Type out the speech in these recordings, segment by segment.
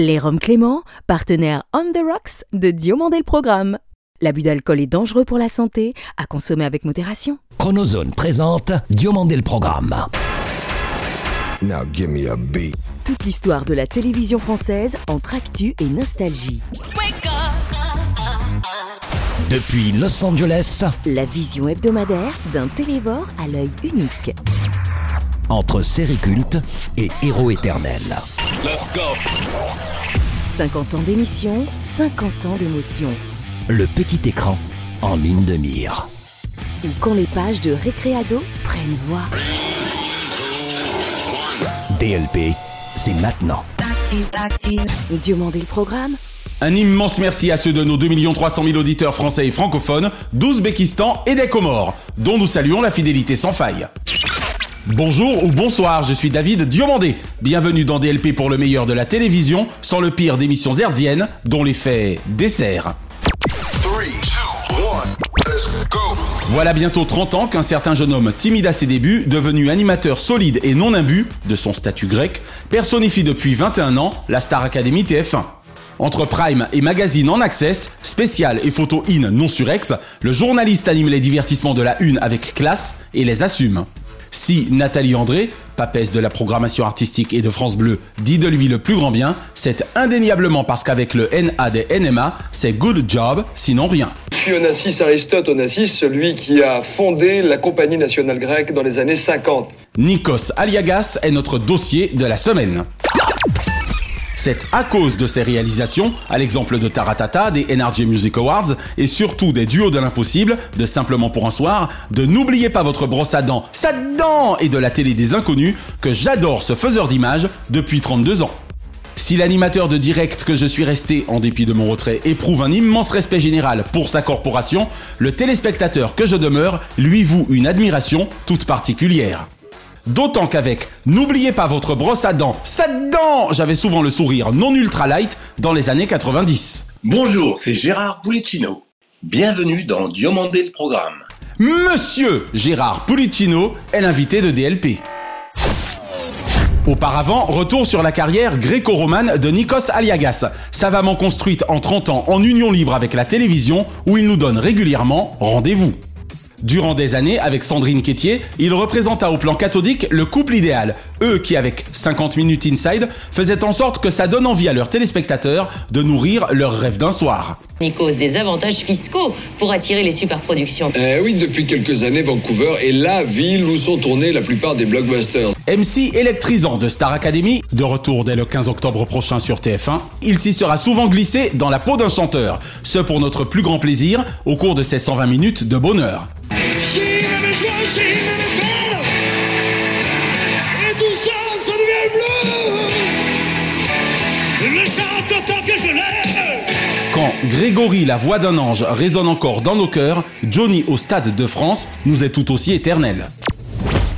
Les Roms Clément, partenaire On the Rocks de Diomandé le Programme. L'abus d'alcool est dangereux pour la santé, à consommer avec modération. Chronozone présente Diomandé le Programme. Now give me a beat. Toute l'histoire de la télévision française entre actu et nostalgie. Depuis Los Angeles, La vision hebdomadaire d'un télévore à l'œil unique. entre série culte et héros éternel. 50 ans d'émission, 50 ans d'émotion. Le petit écran en ligne de mire. Ou quand les pages de Récréado prennent voix. DLP, c'est maintenant. Diomandé le programme Un immense merci à ceux de nos 2 300 000 auditeurs français et francophones d'Ouzbékistan et des Comores, dont nous saluons la fidélité sans faille. Bonjour ou bonsoir, je suis David Diomandé. Bienvenue dans DLP pour le meilleur de la télévision, sans le pire d'émissions hertziennes, dont l'effet dessert. Voilà bientôt 30 ans qu'un certain jeune homme timide à ses débuts, devenu animateur solide et non imbu de son statut grec, personnifie depuis 21 ans la Star Academy TF1. Entre Prime et Magazine en Access, spécial et photo in non surex, le journaliste anime les divertissements de la une avec classe et les assume. Si Nathalie André, papesse de la programmation artistique et de France Bleu, dit de lui le plus grand bien, c'est indéniablement parce qu'avec le NA des NMA, c'est good job, sinon rien. Je suis Onassis Aristote Onassis, celui qui a fondé la Compagnie nationale grecque dans les années 50. Nikos Aliagas est notre dossier de la semaine. C'est à cause de ses réalisations, à l'exemple de Taratata, des NRJ Music Awards et surtout des duos de l'impossible, de Simplement pour un soir, de N'oubliez pas votre brosse à dents, ça dents et de la télé des inconnus, que j'adore ce faiseur d'images depuis 32 ans. Si l'animateur de direct que je suis resté, en dépit de mon retrait, éprouve un immense respect général pour sa corporation, le téléspectateur que je demeure lui voue une admiration toute particulière. D'autant qu'avec N'oubliez pas votre brosse à dents, cette dent J'avais souvent le sourire non ultra light dans les années 90. Bonjour, c'est Gérard Pulicino. Bienvenue dans Diomandé le programme. Monsieur Gérard Pulicino est l'invité de DLP. Auparavant, retour sur la carrière gréco-romane de Nikos Aliagas, savamment construite en 30 ans en union libre avec la télévision où il nous donne régulièrement rendez-vous. Durant des années, avec Sandrine Quétier, il représenta au plan cathodique le couple idéal, eux qui, avec 50 minutes inside, faisaient en sorte que ça donne envie à leurs téléspectateurs de nourrir leurs rêves d'un soir. Nikos, des avantages fiscaux pour attirer les superproductions. Eh oui, depuis quelques années, Vancouver est la ville où sont tournés la plupart des blockbusters. MC électrisant de Star Academy, de retour dès le 15 octobre prochain sur TF1, il s'y sera souvent glissé dans la peau d'un chanteur, ce pour notre plus grand plaisir au cours de ces 120 minutes de bonheur. Chine Grégory, la voix d'un ange, résonne encore dans nos cœurs, Johnny au Stade de France nous est tout aussi éternel.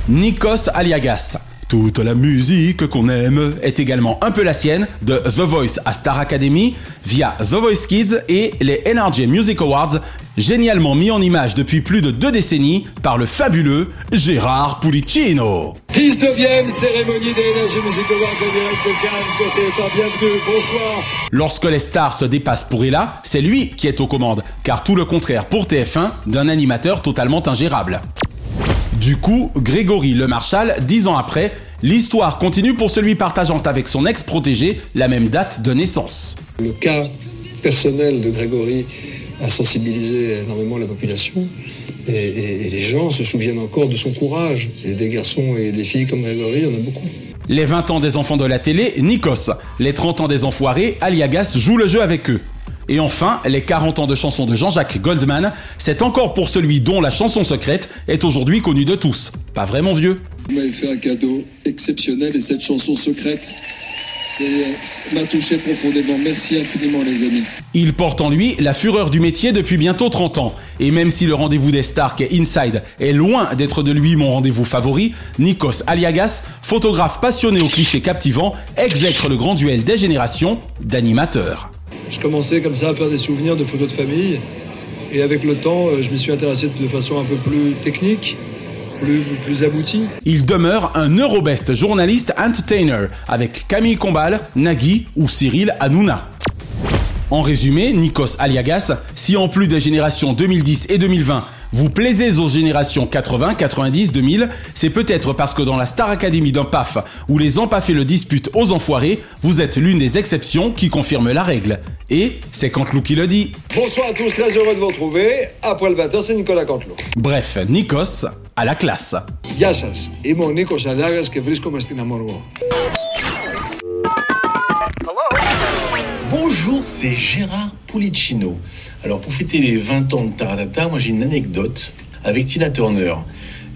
Nikos Aliagas. Toute la musique qu'on aime est également un peu la sienne de The Voice à Star Academy via The Voice Kids et les NRJ Music Awards, génialement mis en image depuis plus de deux décennies par le fabuleux Gérard Pulicino. 19e cérémonie des Energy Music Awards en direct de Cannes sur TF1. Bienvenue, bonsoir. Lorsque les stars se dépassent pour Ella, c'est lui qui est aux commandes, car tout le contraire pour TF1 d'un animateur totalement ingérable. Du coup, Grégory Le Marchal, dix ans après, l'histoire continue pour celui partageant avec son ex-protégé la même date de naissance. Le cas personnel de Grégory a sensibilisé énormément la population. Et, et- et les gens se souviennent encore de son courage. Et des garçons et des filles comme Grégory, il y en a beaucoup. Les 20 ans des enfants de la télé, Nikos. Les 30 ans des enfoirés, Aliagas joue le jeu avec eux. Et enfin, les 40 ans de chansons de Jean-Jacques Goldman, c'est encore pour celui dont la chanson secrète est aujourd'hui connue de tous. Pas vrai mon vieux Vous m'avez fait un cadeau exceptionnel et cette chanson secrète, m'a touché profondément. Merci infiniment les amis. Il porte en lui la fureur du métier depuis bientôt 30 ans. Et même si le rendez-vous des Stark et Inside est loin d'être de lui mon rendez-vous favori, Nikos Aliagas, photographe passionné aux clichés captivants, exècre le grand duel des générations d'animateurs. Je commençais comme ça à faire des souvenirs de photos de famille. Et avec le temps, euh, je m'y suis intéressé de façon un peu plus technique. Il demeure un Eurobest journaliste entertainer avec Camille Combal, Nagui ou Cyril Hanouna. En résumé, Nikos Aliagas, si en plus des générations 2010 et 2020, vous plaisez aux générations 80, 90, 2000, c'est peut-être parce que dans la Star Academy d'un PAF, où les empaffés le disputent aux enfoirés, vous êtes l'une des exceptions qui confirme la règle. Et c'est Cantelou qui le dit. Bonsoir à tous, très heureux de vous retrouver. Après le 20h, c'est Nicolas Cantelou. Bref, Nikos à la classe. Γεια σας, είμαι ο Νίκος Αλιάγας και βρίσκομαι στην Αμοργό. Bonjour, c'est Gérard Pulicino. Alors pour fêter les 20 ans de Taratata, moi j'ai une anecdote avec Tina Turner.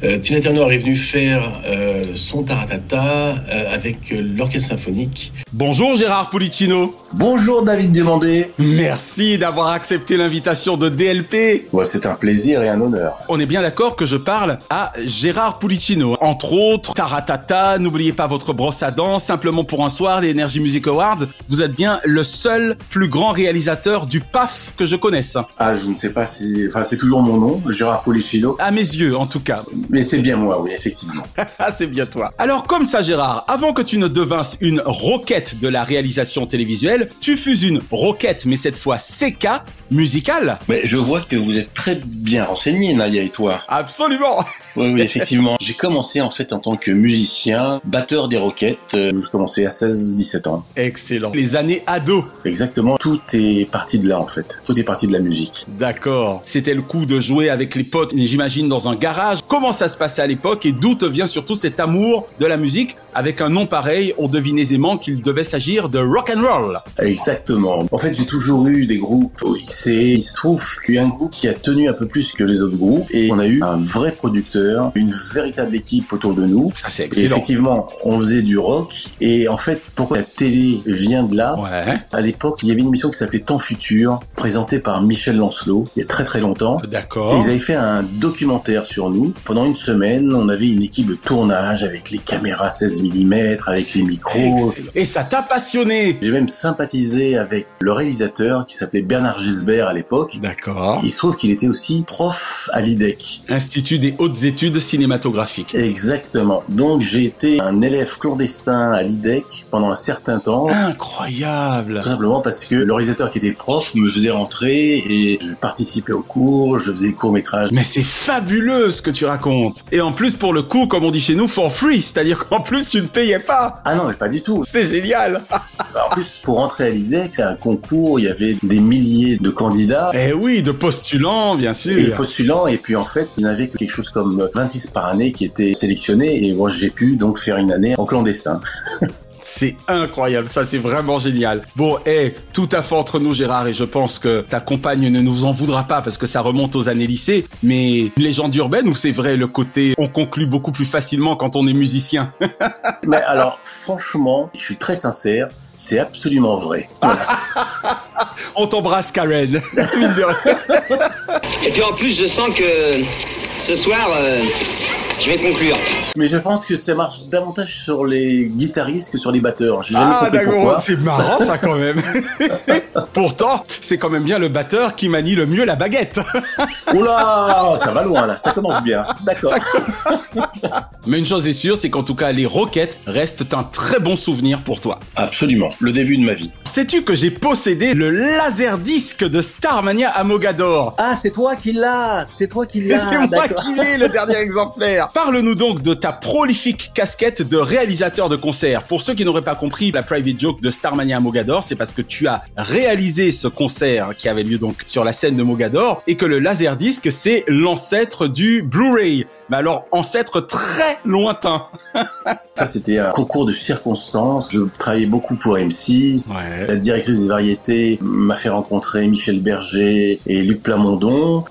Euh, Tina Turner est venue faire euh, son Taratata euh, avec euh, l'orchestre symphonique. Bonjour Gérard Pulicino. Bonjour David Demandé. Merci d'avoir accepté l'invitation de DLP. Ouais, c'est un plaisir et un honneur. On est bien d'accord que je parle à Gérard Pulicino. Entre autres, Taratata, n'oubliez pas votre brosse à dents, simplement pour un soir, les Energy Music Awards. Vous êtes bien le seul plus grand réalisateur du PAF que je connaisse. Ah, je ne sais pas si... Enfin, c'est toujours mon nom, Gérard Policino. À mes yeux, en tout cas. Mais c'est bien moi, oui, effectivement. Ah, c'est bien toi. Alors, comme ça, Gérard, avant que tu ne devinsses une roquette de la réalisation télévisuelle, tu fus une roquette, mais cette fois CK, musicale. Mais je vois que vous êtes très bien renseigné, Nadia et toi. Absolument. Oui, oui, effectivement. J'ai commencé en fait en tant que musicien, batteur des roquettes. Euh, J'ai commencé à 16-17 ans. Excellent. Les années ados. Exactement. Tout est parti de là en fait. Tout est parti de la musique. D'accord. C'était le coup de jouer avec les potes, j'imagine, dans un garage. Comment ça se passait à l'époque et d'où te vient surtout cet amour de la musique Avec un nom pareil, on devine aisément qu'il devait s'agir de rock and roll. Exactement. En fait, j'ai toujours eu des groupes au lycée. Il se trouve qu'il y a un groupe qui a tenu un peu plus que les autres groupes et on a eu un vrai producteur, une véritable équipe autour de nous. Ça, c'est Et excellent. effectivement, on faisait du rock. Et en fait, pourquoi la télé vient de là? Ouais. À l'époque, il y avait une émission qui s'appelait Temps Futur, présentée par Michel Lancelot, il y a très très longtemps. D'accord. Et ils avaient fait un documentaire sur nous. Pendant une semaine, on avait une équipe de tournage avec les caméras 16 mm, avec les micros. Excellent. Et ça t'a passionné. J'ai même sympathisé avec le réalisateur qui s'appelait Bernard Gisbert à l'époque. D'accord. Il se trouve qu'il était aussi prof à l'IDEC. Institut des hautes études cinématographiques. Exactement. Donc j'ai été un élève clandestin à l'IDEC pendant un certain temps. Incroyable. Tout simplement parce que le réalisateur qui était prof me faisait rentrer et je participais aux cours, je faisais des courts-métrages. Mais c'est fabuleux ce que tu racontes. Et en plus, pour le coup, comme on dit chez nous, for free. C'est-à-dire qu'en plus, tu ne payais pas. Ah non, mais pas du tout. C'est génial. En plus, pour rentrer à l'IDEC, c'est un concours, il y avait des milliers de candidats. Eh oui, de postulants, bien sûr. Et postulants, et puis en fait, il y en avait quelque chose comme 26 par année qui étaient sélectionnés, et moi j'ai pu donc faire une année en clandestin. C'est incroyable, ça c'est vraiment génial. Bon, eh, tout à fait entre nous Gérard, et je pense que ta compagne ne nous en voudra pas parce que ça remonte aux années lycée, mais une légende urbaine où c'est vrai le côté on conclut beaucoup plus facilement quand on est musicien? Mais alors, franchement, je suis très sincère, c'est absolument vrai. Voilà. on t'embrasse Karen. Mine de rien. Et puis en plus, je sens que ce soir, euh, je vais conclure. Mais je pense que ça marche davantage sur les guitaristes que sur les batteurs. J'ai jamais Ah compris d'accord, pourquoi. c'est marrant ça quand même. Pourtant, c'est quand même bien le batteur qui manie le mieux la baguette. Oula, ça va loin là, ça commence bien. D'accord. Mais une chose est sûre, c'est qu'en tout cas les roquettes restent un très bon souvenir pour toi. Absolument, le début de ma vie. Sais-tu que j'ai possédé le laserdisc de Starmania à Mogador Ah, c'est toi qui l'as, c'est toi qui Et l'as. c'est moi qui l'ai, le dernier exemplaire. Parle-nous donc de ta prolifique casquette de réalisateur de concert. Pour ceux qui n'auraient pas compris la private joke de Starmania à Mogador, c'est parce que tu as réalisé ce concert qui avait lieu donc sur la scène de Mogador et que le laserdisc c'est l'ancêtre du Blu-ray. Mais alors ancêtre très lointain. Ça, c'était un concours de circonstances. Je travaillais beaucoup pour M6. Ouais. La directrice des variétés m'a fait rencontrer Michel Berger et Luc Plamondon.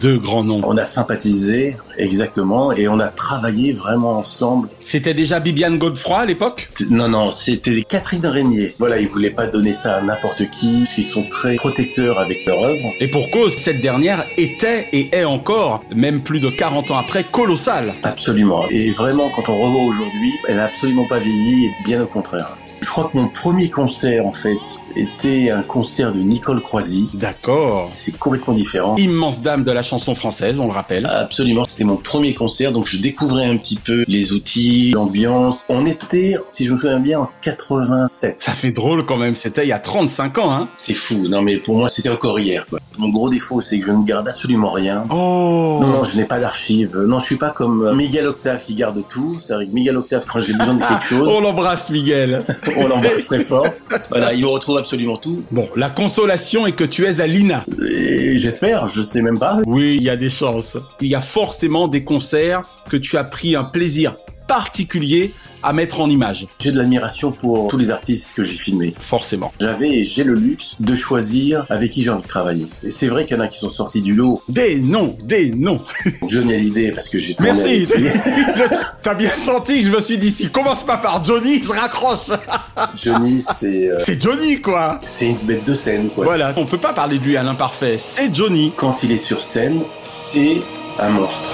Deux grands noms. On a sympathisé, exactement, et on a travaillé vraiment ensemble. C'était déjà Bibiane Godefroy à l'époque? Non, non, c'était Catherine Régnier. Voilà, ils voulaient pas donner ça à n'importe qui, parce qu'ils sont très protecteurs avec leur œuvre. Et pour cause, cette dernière était et est encore, même plus de 40 ans après, colossale. Absolument. Et vraiment, quand on revoit aujourd'hui, elle n'a absolument pas vieilli, et bien au contraire. Je crois que mon premier concert, en fait, était un concert de Nicole Croisy. D'accord. C'est complètement différent. Immense dame de la chanson française, on le rappelle. Absolument, c'était mon premier concert, donc je découvrais un petit peu les outils, l'ambiance. On était, si je me souviens bien, en 87. Ça fait drôle quand même, c'était il y a 35 ans, hein. C'est fou, non mais pour moi c'était encore hier. Quoi. Mon gros défaut c'est que je ne garde absolument rien. Oh Non, non, je n'ai pas d'archives. Non, je suis pas comme euh, Miguel Octave qui garde tout. C'est-à-dire que Miguel Octave, quand j'ai besoin de quelque chose, On l'embrasse, Miguel. on l'embrasse très fort. Voilà, il me retrouve absolument tout. Bon, la consolation est que tu es à l'INA. J'espère, je sais même pas. Oui, il y a des chances. Il y a forcément des concerts que tu as pris un plaisir particulier à mettre en image. J'ai de l'admiration pour tous les artistes que j'ai filmés. Forcément. J'avais et j'ai le luxe de choisir avec qui j'ai envie de travailler. Et c'est vrai qu'il y en a qui sont sortis du lot. Des noms, des noms. Johnny Hallyday parce que j'ai Merci. T'as bien senti que je me suis dit, si commence pas par Johnny, je raccroche. Johnny, c'est euh, C'est Johnny, quoi. c'est une bête de scène quoi. Voilà, on peut pas parler de lui à l'imparfait. C'est Johnny. Quand il est sur scène, c'est un monstre.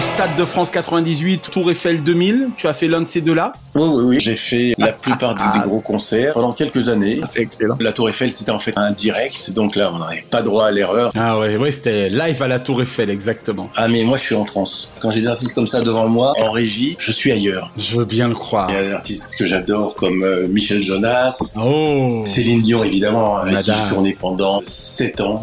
Stade de France 98, Tour Eiffel 2000, tu as fait l'un de ces deux-là? Oui, oui, oui. J'ai fait la plupart des, des gros concerts pendant quelques années. C'est excellent. La Tour Eiffel, c'était en fait un direct, donc là, on n'avait pas droit à l'erreur. Ah ouais, ouais, c'était live à la Tour Eiffel, exactement. Ah, mais moi, je suis en transe. Quand j'ai des artistes comme ça devant moi, en régie, je suis ailleurs. Je veux bien le croire. Il y a des artistes que j'adore, comme euh, Michel Jonas, Oh Céline Dion, évidemment, avec qui j'ai tourné pendant 7 ans.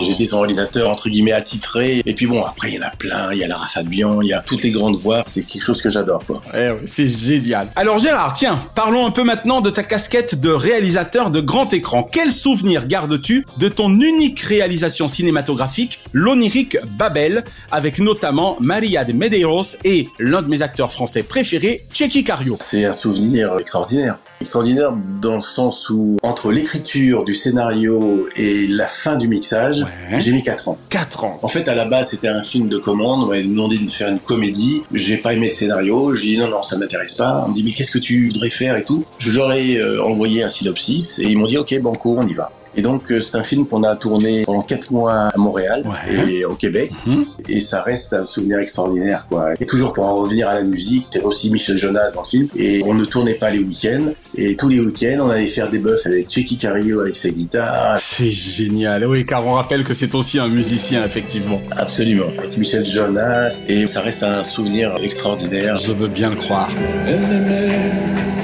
J'étais son réalisateur, entre guillemets, attitré. Et puis bon, après, il y en a plein. Il y a Lara Fabian, il y a toutes les grandes voix. C'est quelque chose que j'adore, quoi. Eh c'est génial. Alors Gérard, tiens, parlons un peu maintenant de ta casquette de réalisateur de grand écran. Quel souvenir gardes-tu de ton unique réalisation cinématographique, l'onirique Babel, avec notamment Maria de Medeiros et l'un de mes acteurs français préférés, Checky Cario C'est un souvenir extraordinaire. Extraordinaire dans le sens où, entre l'écriture du scénario et la fin du mixage, Ouais. j'ai mis 4 ans. 4 ans. En fait, à la base, c'était un film de commande. On m'avait demandé de faire une comédie. J'ai pas aimé le scénario. J'ai dit non, non, ça m'intéresse pas. On me dit mais qu'est-ce que tu voudrais faire et tout? Je leur ai euh, envoyé un synopsis et ils m'ont dit ok, banco, on y va. Et donc euh, c'est un film qu'on a tourné pendant quatre mois à Montréal Ouais. et au Québec. Mhm. Et ça reste un souvenir extraordinaire, quoi. Et toujours pour en revenir à la musique, il y avait aussi Michel Jonas dans le film. Et on ne tournait pas les week-ends. Et tous les week-ends, on allait faire des buffs avec Checky Cario avec sa guitare. C'est génial. Oui, car on rappelle que c'est aussi un musicien, effectivement. Absolument. Avec Michel Jonas. Et ça reste un souvenir extraordinaire. Je veux bien le croire. Elle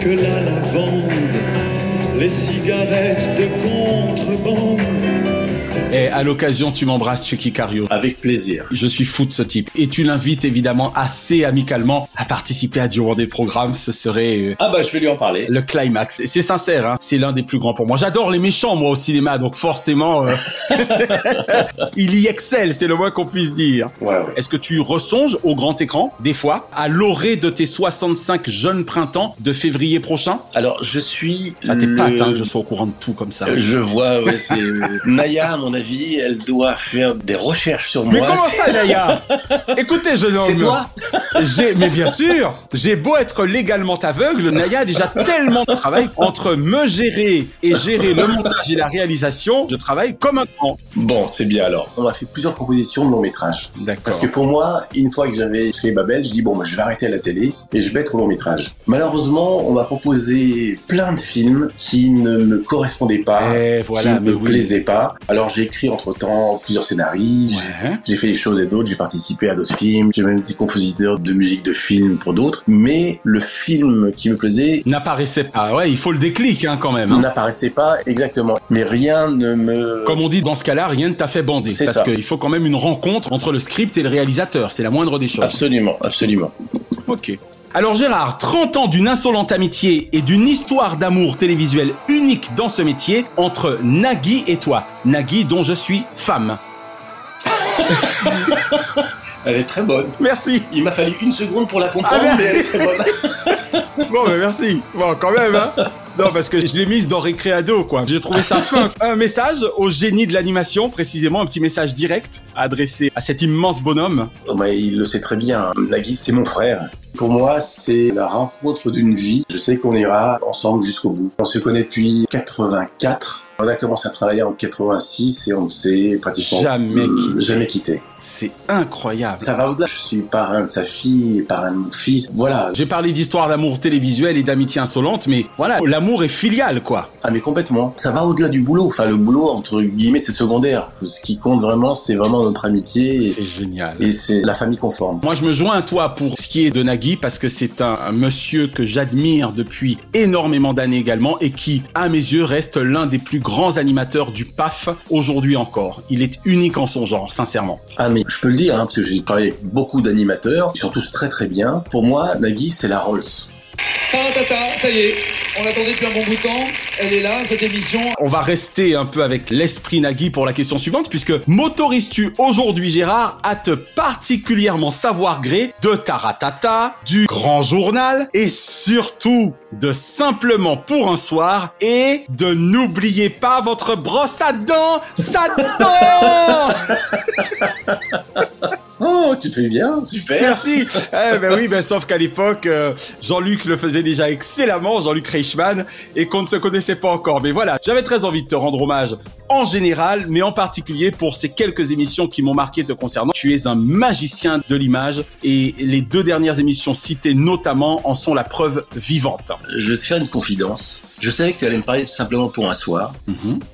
que la lavande, les cigarettes de boom. Et à l'occasion, tu m'embrasses, Checky Cario. Avec plaisir. Je suis fou de ce type. Et tu l'invites évidemment assez amicalement à participer à du des programmes. Ce serait euh, Ah bah je vais lui en parler. le climax. C'est sincère, hein. c'est l'un des plus grands pour moi. J'adore les méchants, moi, au cinéma, donc forcément, euh, il y excelle, c'est le moins qu'on puisse dire. Ouais, ouais. Est-ce que tu ressonges au grand écran, des fois, à l'orée de tes 65 jeunes printemps de février prochain? Alors je suis. Ça t'est le- pas hein, que je sois au courant de tout comme ça. Euh, Je vois, ouais, c'est. Naya, à mon avis, elle doit faire des recherches sur Mais moi. comment ça, Naya Écoutez, jeune homme. C'est toi J'ai, mais bien sûr, j'ai beau être légalement aveugle, Naya a déjà tellement de travail entre me gérer et gérer le montage et la réalisation. Je travaille comme un grand. Bon, c'est bien alors. On m'a fait plusieurs propositions de long métrage. D'accord. Parce que pour moi, une fois que j'avais fait Babel, je dis bon, bah, je vais arrêter à la télé et je vais être au long métrage. Malheureusement, on m'a proposé plein de films qui ne me correspondaient pas, Eh, voilà, qui ne mais me oui. plaisaient pas. Alors j'ai écrit entre temps plusieurs scénarios. j'ai- Ouais. J'ai fait des choses et d'autres, j'ai participé à d'autres films, j'ai même été compositeur de musique de film pour d'autres, mais le film qui me plaisait N'apparaissait pas. Ouais, il faut le déclic hein, quand même. hein. n'apparaissait pas exactement. Mais rien ne me... Comme on dit dans ce cas-là, rien ne t'a fait bander. Parce qu'il faut quand même une rencontre entre le script et le réalisateur. C'est la moindre des choses. Absolument, absolument. Ok. Alors Gérard, 30 ans d'une insolente amitié et d'une histoire d'amour télévisuel unique dans ce métier entre Nagui et toi. Nagui dont je suis femme. Elle est très bonne. Merci. Il m'a fallu une seconde pour la comprendre, Ah, mais elle est très bonne. Bon, mais merci. Bon, quand même, hein. Non, parce que je l'ai mise dans Récréado, quoi. J'ai trouvé ça fin. Un message au génie de l'animation, précisément, un petit message direct adressé à cet immense bonhomme. Oh, bah, il le sait très bien. Nagui, c'est mon frère. Pour moi, c'est la rencontre d'une vie. Je sais qu'on ira ensemble jusqu'au bout. On se connaît depuis 84. On a commencé à travailler en 86 et on ne s'est pratiquement Jamais quitté. jamais quitté. C'est incroyable. Ça va au-delà. Je suis parrain de sa fille, parrain de mon fils. Voilà. J'ai parlé d'histoire d'amour télévisuel et d'amitié insolente, mais voilà, l'amour est filial, quoi. Ah mais complètement. Ça va au-delà du boulot. Enfin le boulot entre guillemets c'est secondaire. Ce qui compte vraiment c'est vraiment notre amitié. C'est génial. Et c'est la famille conforme. Moi, je me joins à toi pour ce qui est de Nagui parce que c'est un, monsieur que j'admire depuis énormément d'années également et qui, à mes yeux, reste l'un des plus grands animateurs du PAF aujourd'hui encore. Il est unique en son genre, sincèrement. Ah mais je peux le dire hein, parce que j'ai avec beaucoup d'animateurs. Tous très très bien. Pour moi Nagui c'est la Rolls. Taratata, ça y est, on l'attendait depuis un bon bout de temps. Elle est là, cette émission. On va rester un peu avec l'esprit Nagui pour la question suivante, puisque m'autorises-tu aujourd'hui, Gérard, à te particulièrement savoir gré de Taratata, du grand journal, et surtout de Simplement pour un soir, et de N'oubliez pas votre brosse à dents, Satan Oh, tu te fais bien, super. Merci. Eh ben oui, ben sauf qu'à l'époque, euh, Jean-Luc le faisait déjà excellemment, Jean-Luc Reichmann, et qu'on ne se connaissait pas encore. Mais voilà, j'avais très envie de te rendre hommage en général, mais en particulier pour ces quelques émissions qui m'ont marqué te concernant. Tu es un magicien de l'image, et les deux dernières émissions citées notamment en sont la preuve vivante. Je vais te faire une confidence. Je savais que tu allais me parler simplement pour un soir,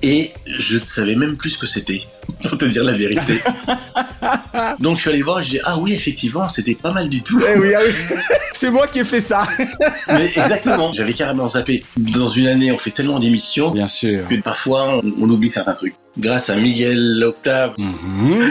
et je ne savais même plus ce que c'était. Pour te dire la vérité. Donc je suis allé voir et j'ai dit ah oui effectivement c'était pas mal du tout. Eh oui, ah oui. c'est moi qui ai fait ça. Mais exactement, j'avais carrément zappé. Dans une année on fait tellement d'émissions Bien sûr. que parfois on, on oublie certains trucs. Grâce à Miguel Octave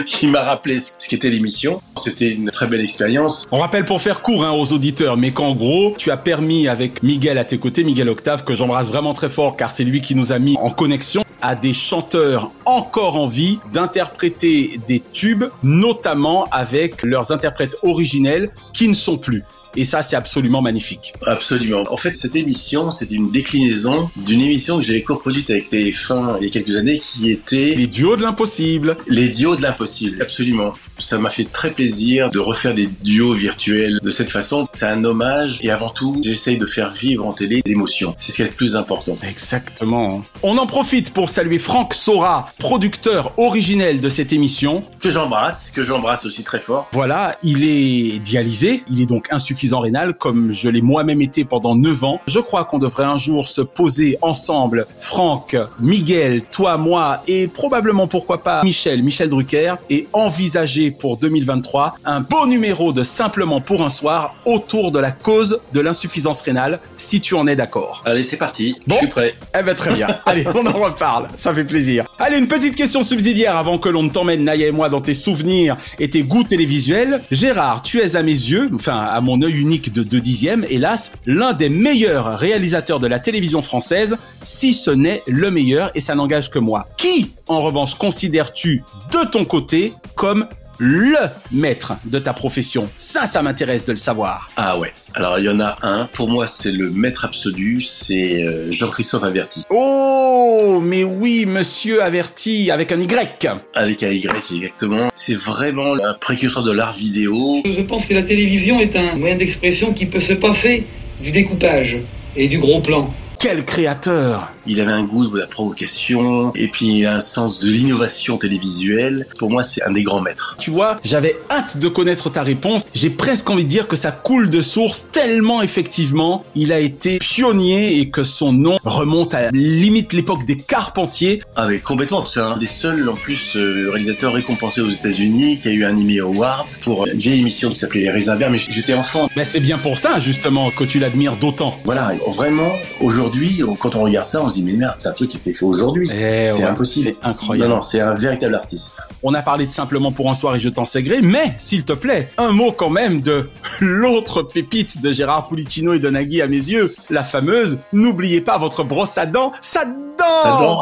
qui m'a rappelé ce qu'était l'émission, c'était une très belle expérience. On rappelle pour faire court hein, aux auditeurs, mais qu'en gros, tu as permis avec Miguel à tes côtés, Miguel Octave, que j'embrasse vraiment très fort car c'est lui qui nous a mis en connexion à des chanteurs encore en vie d'interpréter des tubes, notamment avec leurs interprètes originels qui ne sont plus. Et ça, c'est absolument magnifique. Absolument. En fait, cette émission, c'était une déclinaison d'une émission que j'avais coproduite avec TF1 il y a quelques années qui était... Les duos de l'impossible. Les duos de l'impossible, absolument. Ça m'a fait très plaisir de refaire des duos virtuels de cette façon. C'est un hommage et avant tout, j'essaye de faire vivre en télé l'émotion. C'est ce qui est le plus important. Exactement. On en profite pour saluer Franck Sora, producteur originel de cette émission. Que j'embrasse, que j'embrasse aussi très fort. Voilà, il est dialysé, il est donc insuffisant rénal comme je l'ai moi-même été pendant 9 ans. Je crois qu'on devrait un jour se poser ensemble, Franck, Miguel, toi, moi et probablement pourquoi pas Michel, Michel Drucker et envisager pour 2023 un beau numéro de Simplement pour un soir autour de la cause de l'insuffisance rénale, si tu en es d'accord. Allez, c'est parti. Je suis prêt. Eh ben très bien. Allez, on en reparle. Ça fait plaisir. Allez, une petite question subsidiaire avant que l'on ne t'emmène, Naya et moi, dans tes souvenirs et tes goûts télévisuels. Gérard, tu es à mes yeux, enfin à mon œil unique de deux dixièmes, hélas, l'un des meilleurs réalisateurs de la télévision française, si ce n'est le meilleur, et ça n'engage que moi. Qui, en revanche, considères-tu de ton côté comme le maître de ta profession Ça, ça m'intéresse de le savoir. Ah ouais. Alors il y en a un. Pour moi, c'est le maître absolu. C'est euh, Jean-Christophe Averti. Oh, mais oui, monsieur Averti, avec un Y. Avec un Y, exactement. C'est vraiment un précurseur de l'art vidéo. Je pense que la télévision est un moyen d'expression qui peut se passer du découpage et du gros plan. Quel créateur Il avait un goût de la provocation et puis il a un sens de l'innovation télévisuelle. Pour moi, c'est un des grands maîtres. Tu vois, j'avais hâte de connaître ta réponse. J'ai presque envie de dire que ça coule de source tellement effectivement il a été pionnier et que son nom remonte à limite l'époque des Carpentiers. Ah mais complètement, c'est un des seuls en plus euh, réalisateurs récompensés aux États-Unis qui a eu un Emmy Award pour une vieille émission qui s'appelait Les Raisins Verts, mais j'étais enfant. Mais c'est bien pour ça justement que tu l'admires d'autant. Voilà, vraiment, aujourd'hui, quand on regarde ça, on se dit mais merde, c'est un truc qui était fait aujourd'hui. Eh c'est ouais, impossible. C'est incroyable. Non, non, c'est un véritable artiste. On a parlé de simplement pour un soir et je t'en sais gré, mais s'il te plaît, un mot quand même de l'autre pépite de Gérard Pulicino et de Nagui à mes yeux, la fameuse N'oubliez pas votre brosse à dents, ça dent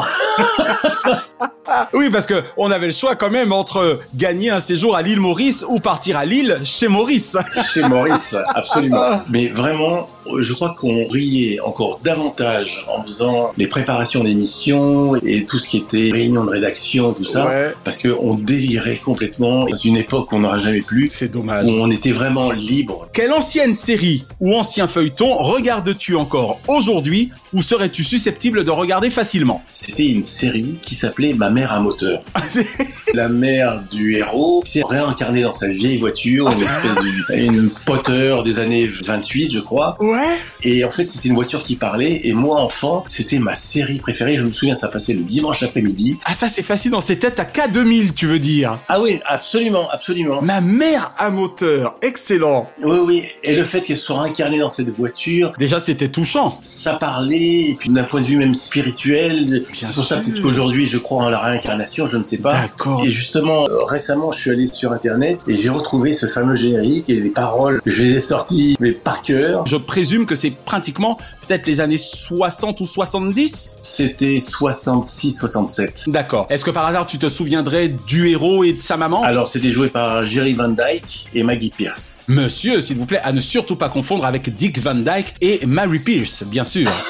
Oui, parce que on avait le choix quand même entre gagner un séjour à l'île Maurice ou partir à Lille chez Maurice. Chez Maurice, absolument. Mais vraiment, je crois qu'on riait encore davantage en faisant les préparations d'émissions et tout ce qui était réunion de rédaction, tout ça, Ouais. parce qu'on délirait complètement dans une époque qu'on n'aura jamais plus, C'est dommage. où on était vraiment libre. Quelle ancienne série ou ancien feuilleton regardes-tu encore aujourd'hui ou serais-tu susceptible de regarder facilement? C'était une série qui s'appelait Ma mère à moteur. La mère du héros s'est réincarnée dans sa vieille voiture, une espèce de, une Potter des années 28, je crois. Ouais Et en fait, c'était une voiture qui parlait. Et moi, enfant, c'était ma série préférée. Je me souviens, ça passait le dimanche après-midi. Ah ça c'est facile dans ses têtes à K2000 tu veux dire Ah oui, absolument, absolument. Ma mère à moteur, excellent Oui, oui. Et le fait qu'elle soit incarnée dans cette voiture, Déjà c'était touchant. ça parlait. Et puis d'un point de vue même spirituel, c'est pour ça peut-être qu'aujourd'hui, je crois en la réincarnation, je ne sais pas. D'accord. Et justement, récemment, je suis allé sur Internet et j'ai retrouvé ce fameux générique et les paroles. Je les ai sorties, mais par cœur. Je présume que c'est pratiquement peut-être les années 60 ou 70 C'était 66-67. D'accord. Est-ce que par hasard tu te souviendrais du héros et de sa maman? Alors, c'était joué par Jerry Van Dyke et Maggie Pierce. Monsieur, s'il vous plaît, à ne surtout pas confondre avec Dick Van Dyke et Mary Pierce, bien sûr.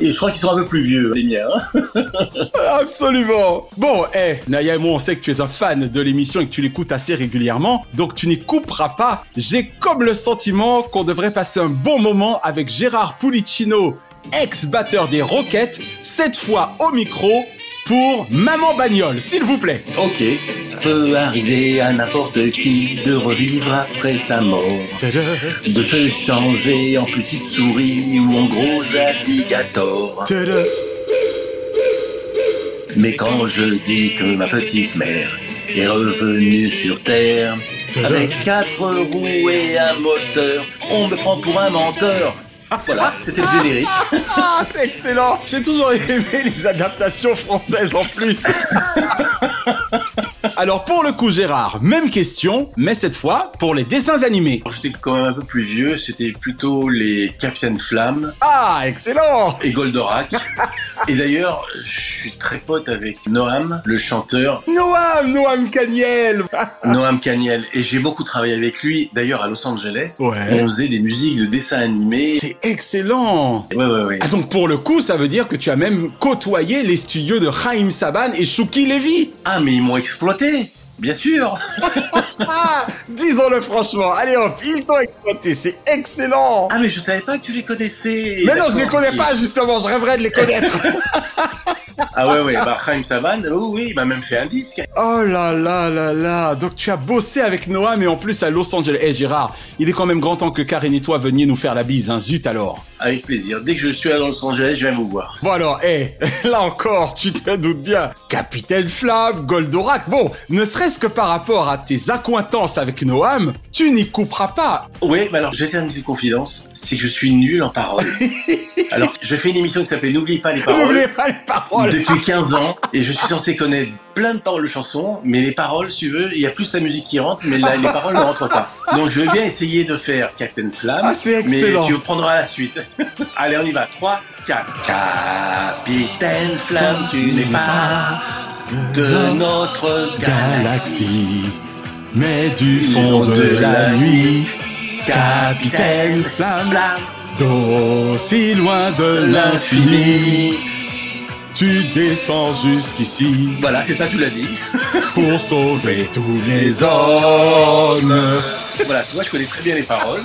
Et je crois qu'ils sont un peu plus vieux, les miens. hein. Absolument. Bon, eh, Naya et moi, on sait que tu es un fan de l'émission et que tu l'écoutes assez régulièrement, donc tu n'y couperas pas. J'ai comme le sentiment qu'on devrait passer un bon moment avec Gérard Pulicino, ex-batteur des Rockets, cette fois au micro pour Maman Bagnole, s'il vous plaît. Ok, ça peut arriver à n'importe qui de revivre après sa mort, de se changer en petite souris ou en gros alligator. Mais quand je dis que ma petite mère est revenue sur Terre, avec quatre roues et un moteur, on me prend pour un menteur. Voilà, c'était le générique. Ah, c'est excellent J'ai toujours aimé les adaptations françaises en plus Alors pour le coup Gérard, même question, mais cette fois pour les dessins animés. Quand j'étais quand même un peu plus vieux, c'était plutôt les Capitaine Flamme Ah, excellent et Goldorak. Et d'ailleurs, je suis très pote avec Noam, le chanteur, Noam, Noam Caniel Noam Caniel. Et j'ai beaucoup travaillé avec lui, d'ailleurs à Los Angeles. Ouais. On faisait des musiques de dessins animés. C'est excellent. Ouais, ouais, ouais. Ah donc pour le coup, ça veut dire que tu as même côtoyé les studios de Chaim Saban et Shuki Levy. Ah, mais ils m'ont exploité Bien sûr. Ah Disons-le franchement, allez hop, ils t'ont exploité, c'est excellent. Ah, mais je savais pas que tu les connaissais. Mais non, je les connais pas justement, je rêverais de les connaître. Ah ouais, ouais, bah Chaim Saban, oui, oui, il m'a même fait un disque. Oh là là là là. Donc tu as bossé avec Noam et en plus à Los Angeles. Eh Gérard, il est quand même grand temps que Karen et toi veniez nous faire la bise, hein, zut alors. Avec plaisir. Dès que je suis à Los Angeles, je viens vous voir. Bon alors, eh, là encore, tu te doutes bien. Capitaine Flamme, Goldorak, bon, ne serait-ce que par rapport à tes accointances avec Noam, tu n'y couperas pas. Oui, mais alors, je vais faire une petite confidence. C'est que je suis nul en paroles. alors, je fais une émission qui s'appelle N'oublie pas les paroles. N'oubliez pas les paroles. Depuis 15 ans, et je suis censé connaître plein de paroles de chansons, mais les paroles, si tu veux, il y a plus la musique qui rentre, mais la- les paroles ne rentrent pas. Donc je veux bien essayer de faire Captain Flamme, Ah, mais tu prendras la suite. Allez, on y va. 3, 4. Capitaine Flamme, tu n'es pas de notre galaxie. Galaxie, mais du fond de la nuit, Capitaine Flamme, d'aussi loin de l'infini. Tu descends jusqu'ici Voilà, c'est ça, tu l'as dit. pour sauver tous les hommes. voilà, tu vois, je connais très bien les paroles.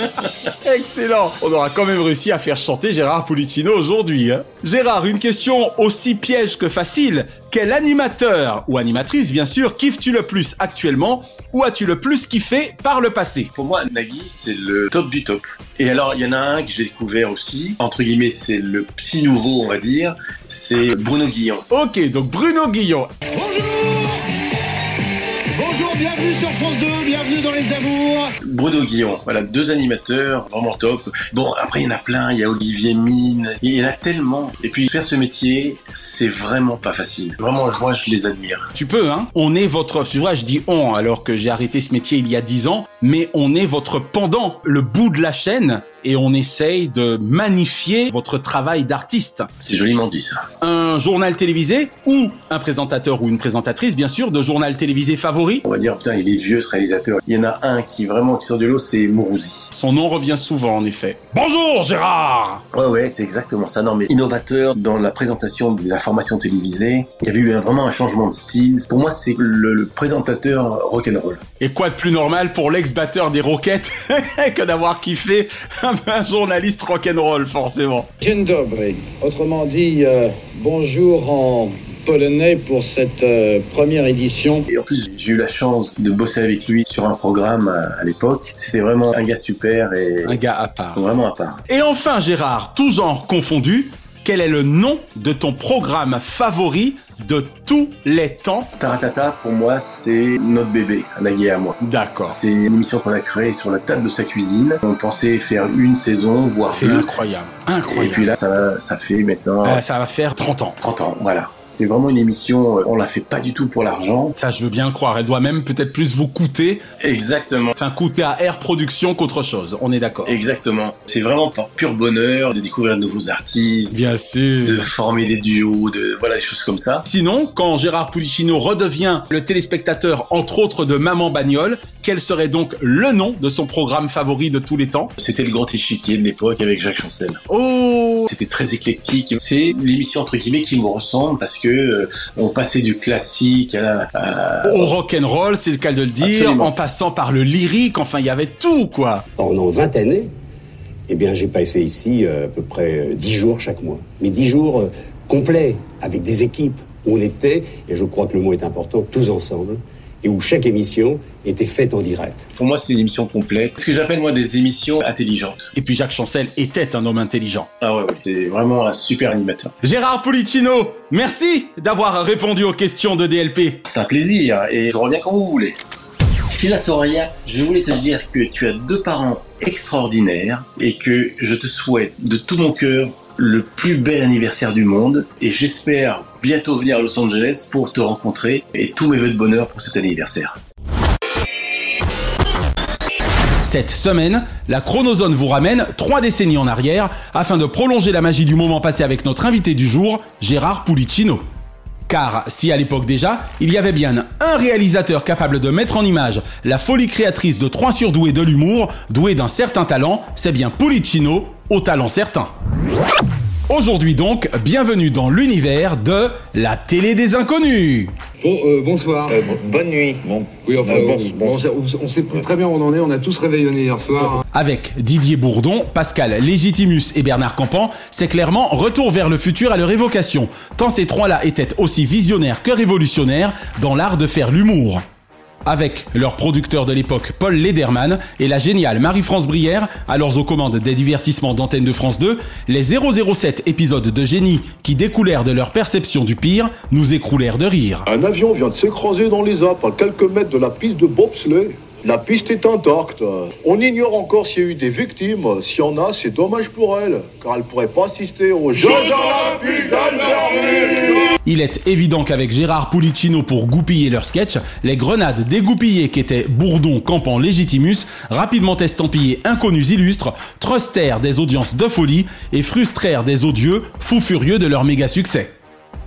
Excellent On aura quand même réussi à faire chanter Gérard Pulicino aujourd'hui. Hein. Gérard, une question aussi piège que facile. Quel animateur, ou animatrice bien sûr, kiffes-tu le plus actuellement ou as-tu le plus kiffé par le passé? Pour moi, Nagui, c'est le top du top. Et alors, il y en a un que j'ai découvert aussi. Entre guillemets, c'est le petit nouveau, on va dire. C'est Bruno Guillon. Ok, donc Bruno Guillon. Bonjour, bienvenue sur France 2, bienvenue dans les amours. Bruno Guillon, voilà, deux animateurs vraiment top. Bon, après, il y en a plein. Il y a Olivier Mine. Il y en a tellement. Et puis, faire ce métier, c'est vraiment pas facile. Vraiment, moi, je les admire. Tu peux, hein On est votre, tu vois, je dis on, alors que j'ai arrêté ce métier il y a 10 ans, mais on est votre pendant, le bout de la chaîne, et on essaye de magnifier votre travail d'artiste. C'est joliment dit, ça. Un journal télévisé, ou un présentateur ou une présentatrice, bien sûr, de journal télévisé favori On va dire putain il est vieux ce réalisateur. Il y en a un qui vraiment qui sort du lot, c'est Mourouzi. Son nom revient souvent en effet. Bonjour Gérard Ouais ouais c'est exactement ça. Non mais innovateur dans la présentation des informations télévisées. Il y avait eu un- vraiment un changement de style. Pour moi c'est le, le présentateur rock'n'roll. Et quoi de plus normal pour l'ex-batteur des Rockets que d'avoir kiffé un, un journaliste rock'n'roll forcément. Dzień dobry. Autrement dit, euh, bonjour en polonais pour cette euh, première édition. Et en plus, j'ai eu la chance de bosser avec lui sur un programme à, à l'époque. C'était vraiment un gars super et Un gars à part. vraiment à part. Et enfin Gérard, tout genre confondu, quel est le nom de ton programme favori de tous les temps? Taratata, pour moi, c'est notre bébé, Nagui et à moi. D'accord. C'est une émission qu'on a créée sur la table de sa cuisine. On pensait faire une saison, voire C'est deux. incroyable. Et Incroyable. puis là, ça, ça fait maintenant Euh, ça va faire 30 ans. 30 ans, voilà. C'est vraiment une émission, euh, on la fait pas du tout pour l'argent. Ça, je veux bien le croire. Elle doit même peut-être plus vous coûter, Exactement. enfin coûter à Air Production qu'autre chose. On est d'accord. Exactement. C'est vraiment par pur bonheur de découvrir de nouveaux artistes, Bien sûr. de former des duos, de voilà des choses comme ça. Sinon, quand Gérard Pulicino redevient le téléspectateur, entre autres, de Maman Bagnole, quel serait donc le nom de son programme favori de tous les temps C'était le grand échiquier de l'époque avec Jacques Chancel. Oh C'était très éclectique. C'est l'émission entre guillemets qui me ressemble parce que euh, on passait du classique à, à- Au rock'n'roll, c'est le cas de le dire, Absolument. en passant par le lyrique, enfin, il y avait tout, quoi. Pendant 20 années, eh bien, j'ai passé ici euh, à peu près euh, 10 jours chaque mois. Mais 10 jours euh, complets, avec des équipes où on était, et je crois que le mot est important, tous ensemble, et où chaque émission était faite en direct. Pour moi, c'est une émission complète. Ce que j'appelle moi des émissions intelligentes. Et puis Jacques Chancel était un homme intelligent. Ah ouais, c'est vraiment un super animateur. Gérard Pulicino, merci d'avoir répondu aux questions de DLP. C'est un plaisir et je reviens quand vous voulez. Sheila Soraya, je voulais te dire que tu as deux parents extraordinaires et que je te souhaite de tout mon cœur le plus bel anniversaire du monde et j'espère bientôt venir à Los Angeles pour te rencontrer et tous mes vœux de bonheur pour cet anniversaire. Cette semaine, la Chronozone vous ramène trois décennies en arrière afin de prolonger la magie du moment passé avec notre invité du jour, Gérard Pulicino. Car si à l'époque déjà, il y avait bien un réalisateur capable de mettre en image la folie créatrice de trois surdoués de l'humour, doués d'un certain talent, c'est bien Pulicino, au talent certain. Aujourd'hui donc, bienvenue dans l'univers de la télé des inconnus. Bon, euh, bonsoir. bonne nuit. Bon. oui, enfin, euh, bon, on- bon. on sait- on, on sait plus très bien où on en est. On a tous réveillonné hier soir. hein. Avec Didier Bourdon, Pascal Légitimus et Bernard Campan, c'est clairement retour vers le futur à leur évocation, tant ces trois-là étaient aussi visionnaires que révolutionnaires dans l'art de faire l'humour. Avec leur producteur de l'époque Paul Lederman et la géniale Marie-France Brière, alors aux commandes des divertissements d'antenne de France 2, les 007 épisodes de génie qui découlèrent de leur perception du pire nous écroulèrent de rire. Un avion vient de s'écraser dans les Alpes à quelques mètres de la piste de bobsleigh. La piste est intacte. On ignore encore s'il y a eu des victimes. S'il y en a, c'est dommage pour elle, car elle pourrait pas assister aux Jeux Olympiques d'Albertville. Il est évident qu'avec Gérard Pulicino pour goupiller leur sketch, les grenades dégoupillées qu'étaient Bourdon, Campan, Légitimus, rapidement estampillées inconnus illustres, trustèrent des audiences de folie et frustrèrent des odieux, fous furieux de leur méga succès.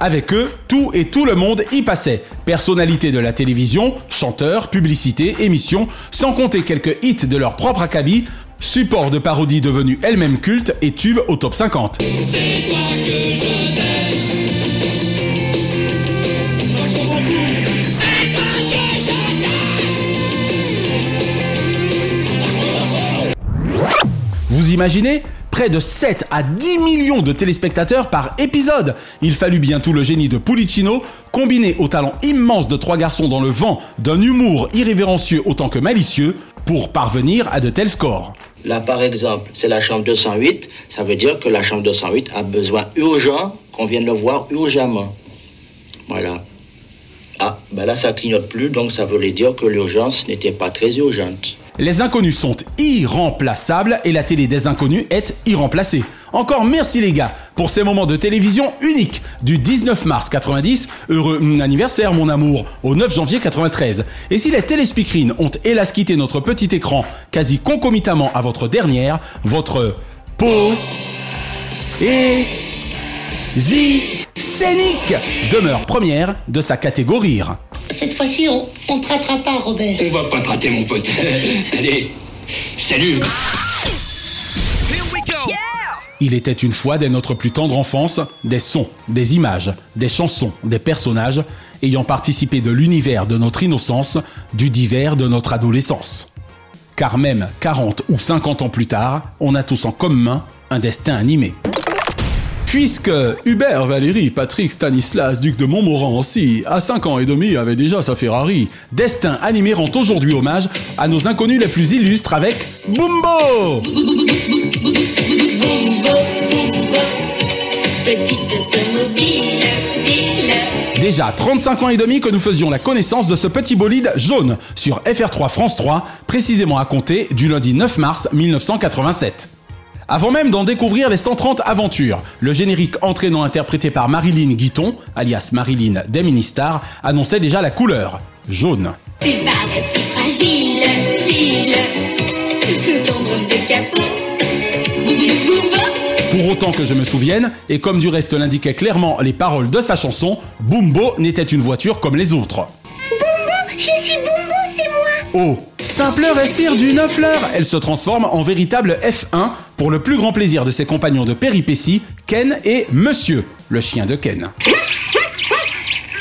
Avec eux, tout et tout le monde y passait. Personnalités de la télévision, chanteurs, publicités, émissions, sans compter quelques hits de leur propre acabit, support de parodie devenu elle-même culte et tube au top 50. C'est toi que je t'aime. Moi je m'en beaucoup. C'est toi que je t'aime. Moi je m'en beaucoup. Vous imaginez Près de 7 à 10 millions de téléspectateurs par épisode. Il fallut bien tout le génie de Pulicino, combiné au talent immense de trois garçons dans le vent, d'un humour irrévérencieux autant que malicieux, pour parvenir à de tels scores. Là, par exemple, c'est la chambre 208. Ça veut dire que la chambre 208 a besoin urgent qu'on vienne le voir urgemment. Voilà. Ah, ben là, ça clignote plus, donc ça voulait dire que l'urgence n'était pas très urgente. Les inconnus sont irremplaçables et la télé des inconnus est irremplacée. Encore merci les gars pour ces moments de télévision uniques du 19 mars 90, heureux anniversaire mon amour, au 9 janvier 93. Et si les téléspeakerines ont hélas quitté notre petit écran quasi concomitamment à votre dernière, votre peau et zi scénique demeure première de sa catégorie. Cette fois-ci, on, on te ratera pas, Robert. On va pas te rater, mon pote. Allez, salut Il était une fois dès notre plus tendre enfance des sons, des images, des chansons, des personnages ayant participé de l'univers de notre innocence, du divers de notre adolescence. Car même 40 ou 50 ans plus tard, on a tous en commun un destin animé. Puisque Hubert, Valérie, Patrick, Stanislas, duc de Montmorency, à 5 ans et demi avait déjà sa Ferrari, Destin animé rend aujourd'hui hommage à nos inconnus les plus illustres avec Bumbo. Déjà 35 ans et demi que nous faisions la connaissance de ce petit bolide jaune sur FR3 France 3, précisément à compter du lundi 9 mars 1987. Avant même d'en découvrir les 130 aventures, le générique entraînant interprété par Marilyn Guiton, alias Marilyn des Ministars, annonçait déjà la couleur, jaune. Tu parais si fragile, Gilles, sous ton drôle de capot. Boumbo, Pour autant que je me souvienne, et comme du reste l'indiquaient clairement les paroles de sa chanson, Bumbo n'était une voiture comme les autres. je suis Boumbo, Oh, simple respire d'une fleur, elle se transforme en véritable F1 pour le plus grand plaisir de ses compagnons de péripéties, Ken et Monsieur, le chien de Ken.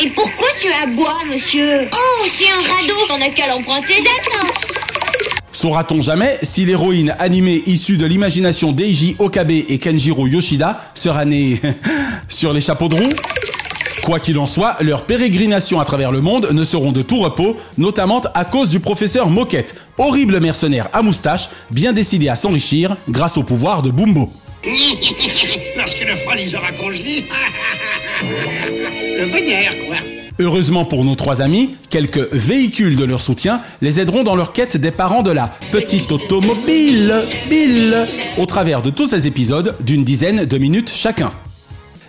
Et pourquoi tu aboies, monsieur? Oh, c'est un radeau On a qu'à l'emprunter, d'accord. Saura-t-on jamais si l'héroïne animée issue de l'imagination d'Eiji Okabe et Kenjiro Yoshida sera née sur les chapeaux de roue? Quoi qu'il en soit, leurs pérégrinations à travers le monde ne seront de tout repos, notamment à cause du professeur Moquette, horrible mercenaire à moustache, bien décidé à s'enrichir grâce au pouvoir de Bumbo. Lorsque le froid les aura congelés. le bonheur, quoi. Heureusement pour nos trois amis, quelques véhicules de leur soutien les aideront dans leur quête des parents de la petite automobile, Bill, au travers de tous ces épisodes d'une dizaine de minutes chacun.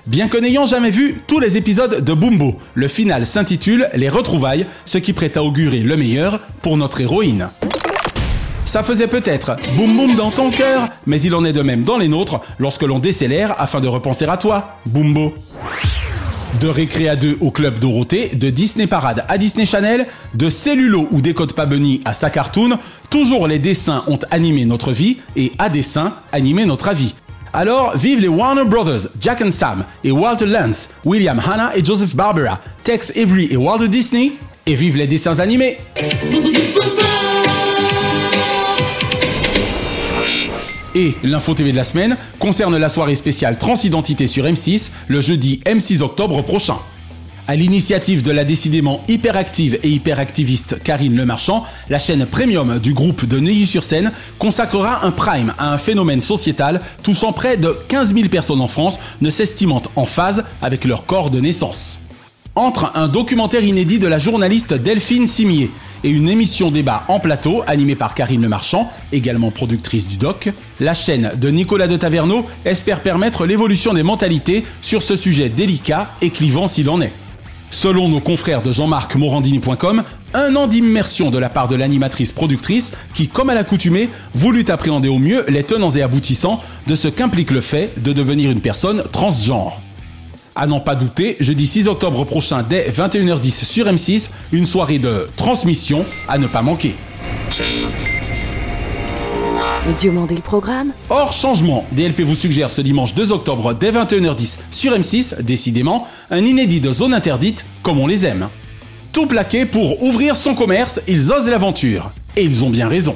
Bien que n'ayant jamais vu tous les épisodes de Bumbo, le final s'intitule Les retrouvailles, ce qui prête à augurer le meilleur pour notre héroïne. Ça faisait peut-être boum boum dans ton cœur, mais il en est de même dans les nôtres lorsque l'on décélère afin de repenser à toi, Bumbo. De Récré à 2 au Club Dorothée, de Disney Parade à Disney Channel, de Cellulo ou Décode pas Bunny à sa cartoon, toujours les dessins ont animé notre vie et à dessin animé notre avis. Alors, vive les Warner Brothers, Jack and Sam et Walter Lance, William Hanna et Joseph Barbera, Tex Avery et Walter Disney, et vive les dessins animés Et l'info TV de la semaine concerne la soirée spéciale Transidentité sur M6 le jeudi M6 octobre prochain. À l'initiative de la décidément hyperactive et hyperactiviste Karine Lemarchand, la chaîne premium du groupe de Neuilly-sur-Seine consacrera un prime à un phénomène sociétal touchant près de 15 000 personnes en France, ne s'estimant en phase avec leur corps de naissance. Entre un documentaire inédit de la journaliste Delphine Simier et une émission débat en plateau animée par Karine Lemarchand, également productrice du doc, la chaîne de Nicolas de Taverneau espère permettre l'évolution des mentalités sur ce sujet délicat et clivant s'il en est. Selon nos confrères de Jean-Marc Morandini.com, un an d'immersion de la part de l'animatrice productrice qui, comme à l'accoutumée, voulut appréhender au mieux les tenants et aboutissants de ce qu'implique le fait de devenir une personne transgenre. À n'en pas douter, jeudi 6 octobre prochain dès 21h10 sur M6, une soirée de transmission à ne pas manquer. Diomandé le programme Hors changement, DLP vous suggère ce dimanche 2 octobre dès 21h10 sur M6, décidément, un inédit de zone interdite comme on les aime. Tout plaqué pour ouvrir son commerce, ils osent l'aventure. Et ils ont bien raison.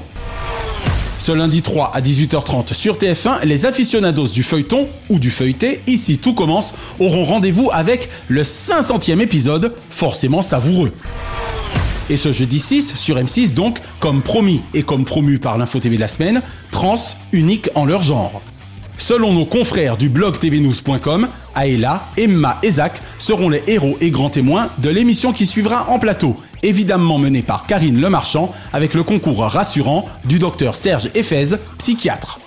Ce lundi 3 à 18h30 sur TF1, les aficionados du feuilleton ou du feuilleté, ici tout commence, auront rendez-vous avec le 500e épisode, forcément savoureux. Et ce jeudi 6 sur M6 donc, comme promis et comme promu par l'info TV de la semaine, trans unique en leur genre. Selon nos confrères du blog tvnews.com, Aela, Emma et Zach seront les héros et grands témoins de l'émission qui suivra en plateau, évidemment menée par Karine Lemarchand avec le concours rassurant du docteur Serge Ephèse, psychiatre.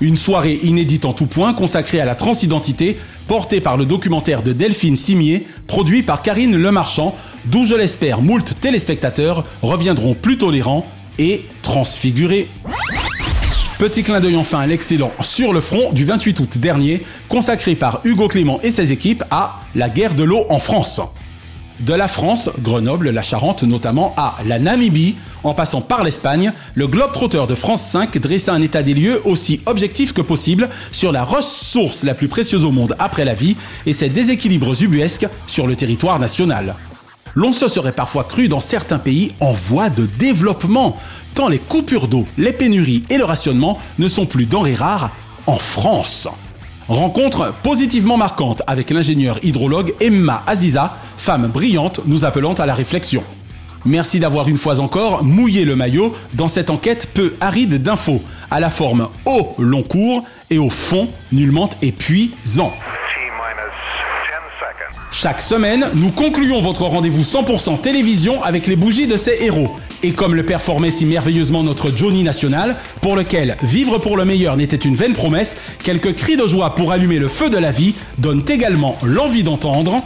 Une soirée inédite en tout point consacrée à la transidentité, portée par le documentaire de Delphine Simier, produit par Karine Lemarchand, d'où je l'espère moult téléspectateurs reviendront plus tolérants et transfigurés. Petit clin d'œil enfin à l'excellent Sur le front du 28 août dernier, consacré par Hugo Clément et ses équipes à La guerre de l'eau en France. De la France, Grenoble, la Charente notamment, à la Namibie, en passant par l'Espagne, le Globetrotter de France 5 dressa un état des lieux aussi objectif que possible sur la ressource la plus précieuse au monde après la vie et ses déséquilibres ubuesques sur le territoire national. L'on se serait parfois cru dans certains pays en voie de développement, tant les coupures d'eau, les pénuries et le rationnement ne sont plus denrées rares en France. Rencontre positivement marquante avec l'ingénieur hydrologue Emma Aziza, femme brillante nous appelant à la réflexion. Merci d'avoir une fois encore mouillé le maillot dans cette enquête peu aride d'infos, à la forme au long cours et au fond nullement épuisant. Chaque semaine, nous concluons votre rendez-vous 100% télévision avec les bougies de ces héros. Et comme le performait si merveilleusement notre Johnny National, pour lequel vivre pour le meilleur n'était une vaine promesse, quelques cris de joie pour allumer le feu de la vie donnent également l'envie d'entendre.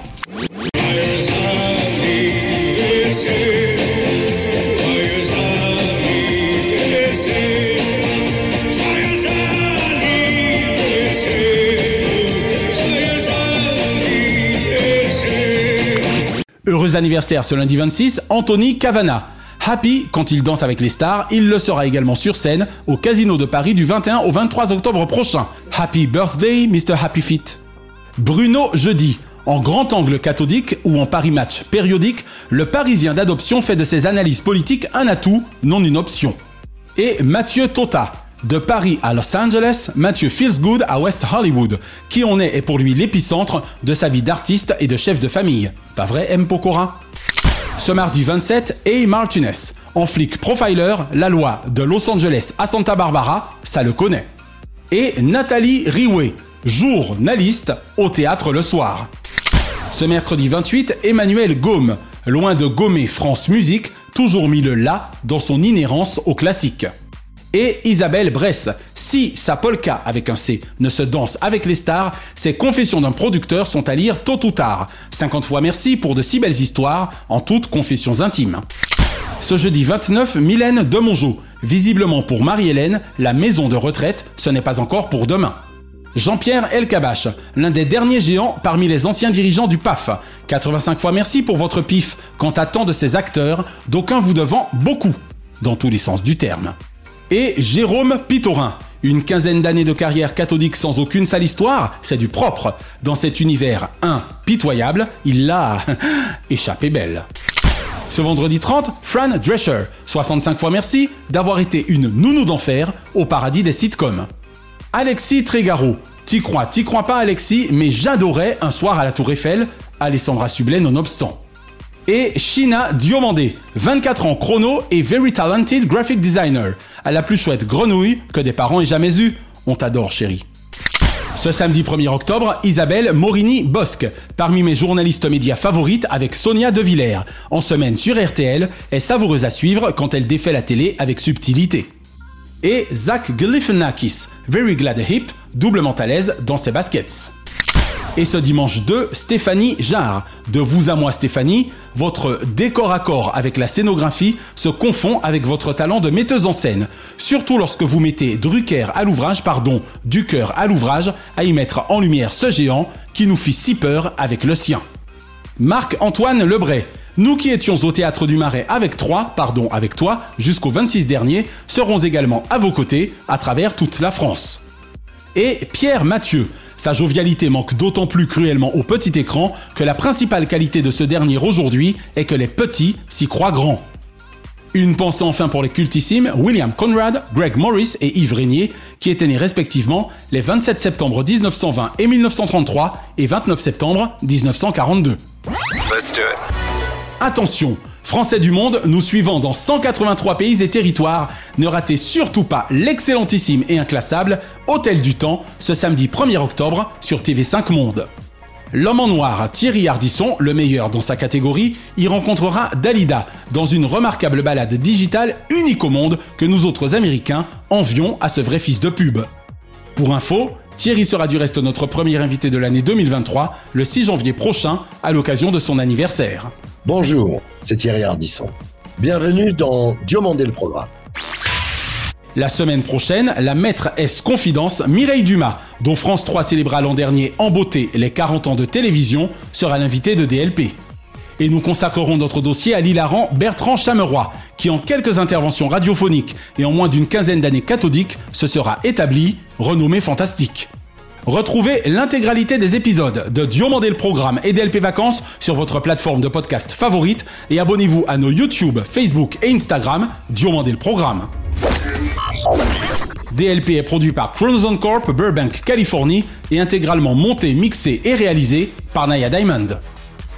Heureux anniversaire ce lundi 26, Anthony Cavana. Happy quand il danse avec les stars, il le sera également sur scène au Casino de Paris du 21 au 23 octobre prochain. Happy birthday, Mr. Happy Feet. Bruno Jeudi. En grand angle cathodique ou en Paris match périodique, le Parisien d'adoption fait de ses analyses politiques un atout, non une option. Et Mathieu Tota. De Paris à Los Angeles, Mathieu feels good à West Hollywood. Qui on est est pour lui l'épicentre de sa vie d'artiste et de chef de famille. Pas vrai, M. Pokora? Ce mardi 27, A. Martinez. En flic profiler, la loi de Los Angeles à Santa Barbara, ça le connaît. Et Nathalie Rioué, journaliste au théâtre le soir. Ce mercredi 28, Emmanuel Gaume, loin de gommer France Musique, toujours mis le la dans son inhérence au classique et Isabelle Bress. Si sa polka avec un C ne se danse avec les stars, ses confessions d'un producteur sont à lire tôt ou tard. 50 fois merci pour de si belles histoires, en toutes confessions intimes. Ce jeudi 29, Mylène Demongeau. Visiblement pour Marie-Hélène, la maison de retraite, ce n'est pas encore pour demain. Jean-Pierre Elkabach, l'un des derniers géants parmi les anciens dirigeants du PAF. 85 fois merci pour votre pif quant à tant de ces acteurs, d'aucuns vous devant beaucoup, dans tous les sens du terme et Jérôme Pitorin. Une quinzaine d'années de carrière cathodique sans aucune sale histoire, c'est du propre. Dans cet univers impitoyable, il l'a échappé belle. Ce vendredi 30, Fran Drescher, 65 fois merci d'avoir été une nounou d'enfer au paradis des sitcoms. Alexis Trégaro, t'y crois, t'y crois pas Alexis, mais j'adorais un soir à la Tour Eiffel, Alessandra Sublet nonobstant et Shina Diomandé, 24 ans chrono et very talented graphic designer, à la plus chouette grenouille que des parents aient jamais eue. On t'adore chérie. Ce samedi 1er octobre, Isabelle Morini-Bosque, parmi mes journalistes médias favorites avec Sonia De Villers, en semaine sur RTL, est savoureuse à suivre quand elle défait la télé avec subtilité. Et Zach Galifianakis, very glad hip, doublement à l'aise dans ses baskets. Et ce dimanche 2, Stéphanie Jarre. De vous à moi Stéphanie, votre décor à corps avec la scénographie se confond avec votre talent de metteuse en scène. Surtout lorsque vous mettez Drucker à l'ouvrage, pardon, du cœur à l'ouvrage, à y mettre en lumière ce géant qui nous fit si peur avec le sien. Marc-Antoine Lebray. Nous qui étions au théâtre du Marais avec toi, pardon, avec toi, jusqu'au 26 dernier, serons également à vos côtés à travers toute la France. Et Pierre Mathieu. Sa jovialité manque d'autant plus cruellement au petit écran que la principale qualité de ce dernier aujourd'hui est que les petits s'y croient grands. Une pensée enfin pour les cultissimes William Conrad, Greg Morris et Yves Régnier, qui étaient nés respectivement les 27 septembre 1920 et 1933 et 29 septembre 1942. Attention, Français du monde, nous suivant dans 183 pays et territoires, ne ratez surtout pas l'excellentissime et inclassable Hôtel du Temps ce samedi 1er octobre sur TV5 Monde. L'homme en noir, Thierry Hardisson, le meilleur dans sa catégorie, y rencontrera Dalida dans une remarquable balade digitale unique au monde que nous autres Américains envions à ce vrai fils de pub. Pour info, Thierry sera du reste notre premier invité de l'année 2023, le 6 janvier prochain, à l'occasion de son anniversaire. Bonjour, c'est Thierry Ardisson. Bienvenue dans Diomandé le programme. La semaine prochaine, la maître S Confidence Mireille Dumas, dont France 3 célébra l'an dernier en beauté les 40 ans de télévision, sera l'invitée de DLP. Et nous consacrerons notre dossier à l'hilarant Bertrand Chameroy, qui en quelques interventions radiophoniques et en moins d'une quinzaine d'années cathodiques se sera établi, renommé fantastique. Retrouvez l'intégralité des épisodes de Diomandé le Programme et DLP Vacances sur votre plateforme de podcast favorite et abonnez-vous à nos YouTube, Facebook et Instagram Diomandé le Programme. DLP est produit par Chronozone Corp Burbank, Californie et intégralement monté, mixé et réalisé par Naya Diamond.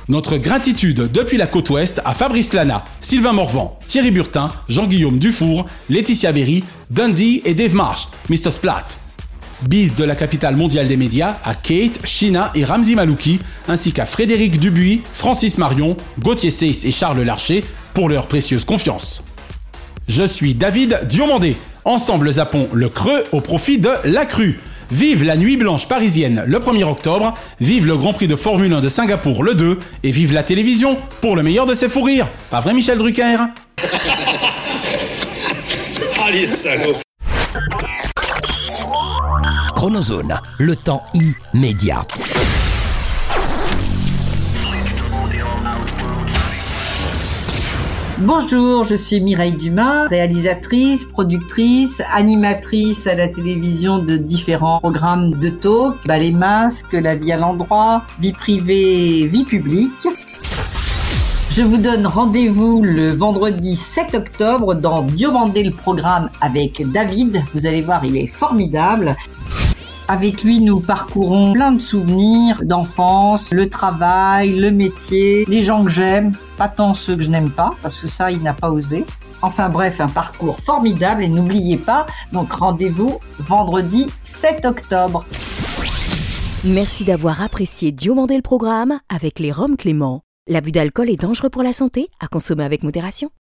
Notre gratitude depuis la côte ouest à Fabrice Lana, Sylvain Morvan, Thierry Burtin, Jean-Guillaume Dufour, Laetitia Berry, Dundee et Dave Marsh, Mr. Splat. Bise de la capitale mondiale des médias à Kate, Shina et Ramzi Malouki, ainsi qu'à Frédéric Dubuis, Francis Marion, Gauthier Seyss et Charles Larcher pour leur précieuse confiance. Je suis David Diomandé. Ensemble zappons le creux au profit de la crue. Vive la nuit blanche parisienne le 1er octobre, vive le Grand Prix de Formule 1 de Singapour le 2 et vive la télévision pour le meilleur de ses fous rires. Pas vrai Michel Drucker? Allez, salaud Le temps immédiat. Bonjour, je suis Mireille Dumas, réalisatrice, productrice, animatrice à la télévision de différents programmes de talk, Ballet Masque, La vie à l'endroit, vie privée, vie publique. Je vous donne rendez-vous le vendredi 7 octobre dans Diomandé le programme avec David. Vous allez voir, il est formidable. Avec lui, nous parcourons plein de souvenirs d'enfance, le travail, le métier, les gens que j'aime, pas tant ceux que je n'aime pas, parce que ça, il n'a pas osé. Enfin bref, un parcours formidable et n'oubliez pas, donc rendez-vous vendredi 7 octobre. Merci d'avoir apprécié Diomandé le programme avec les Roms Clément. L'abus d'alcool est dangereux pour la santé, à consommer avec modération.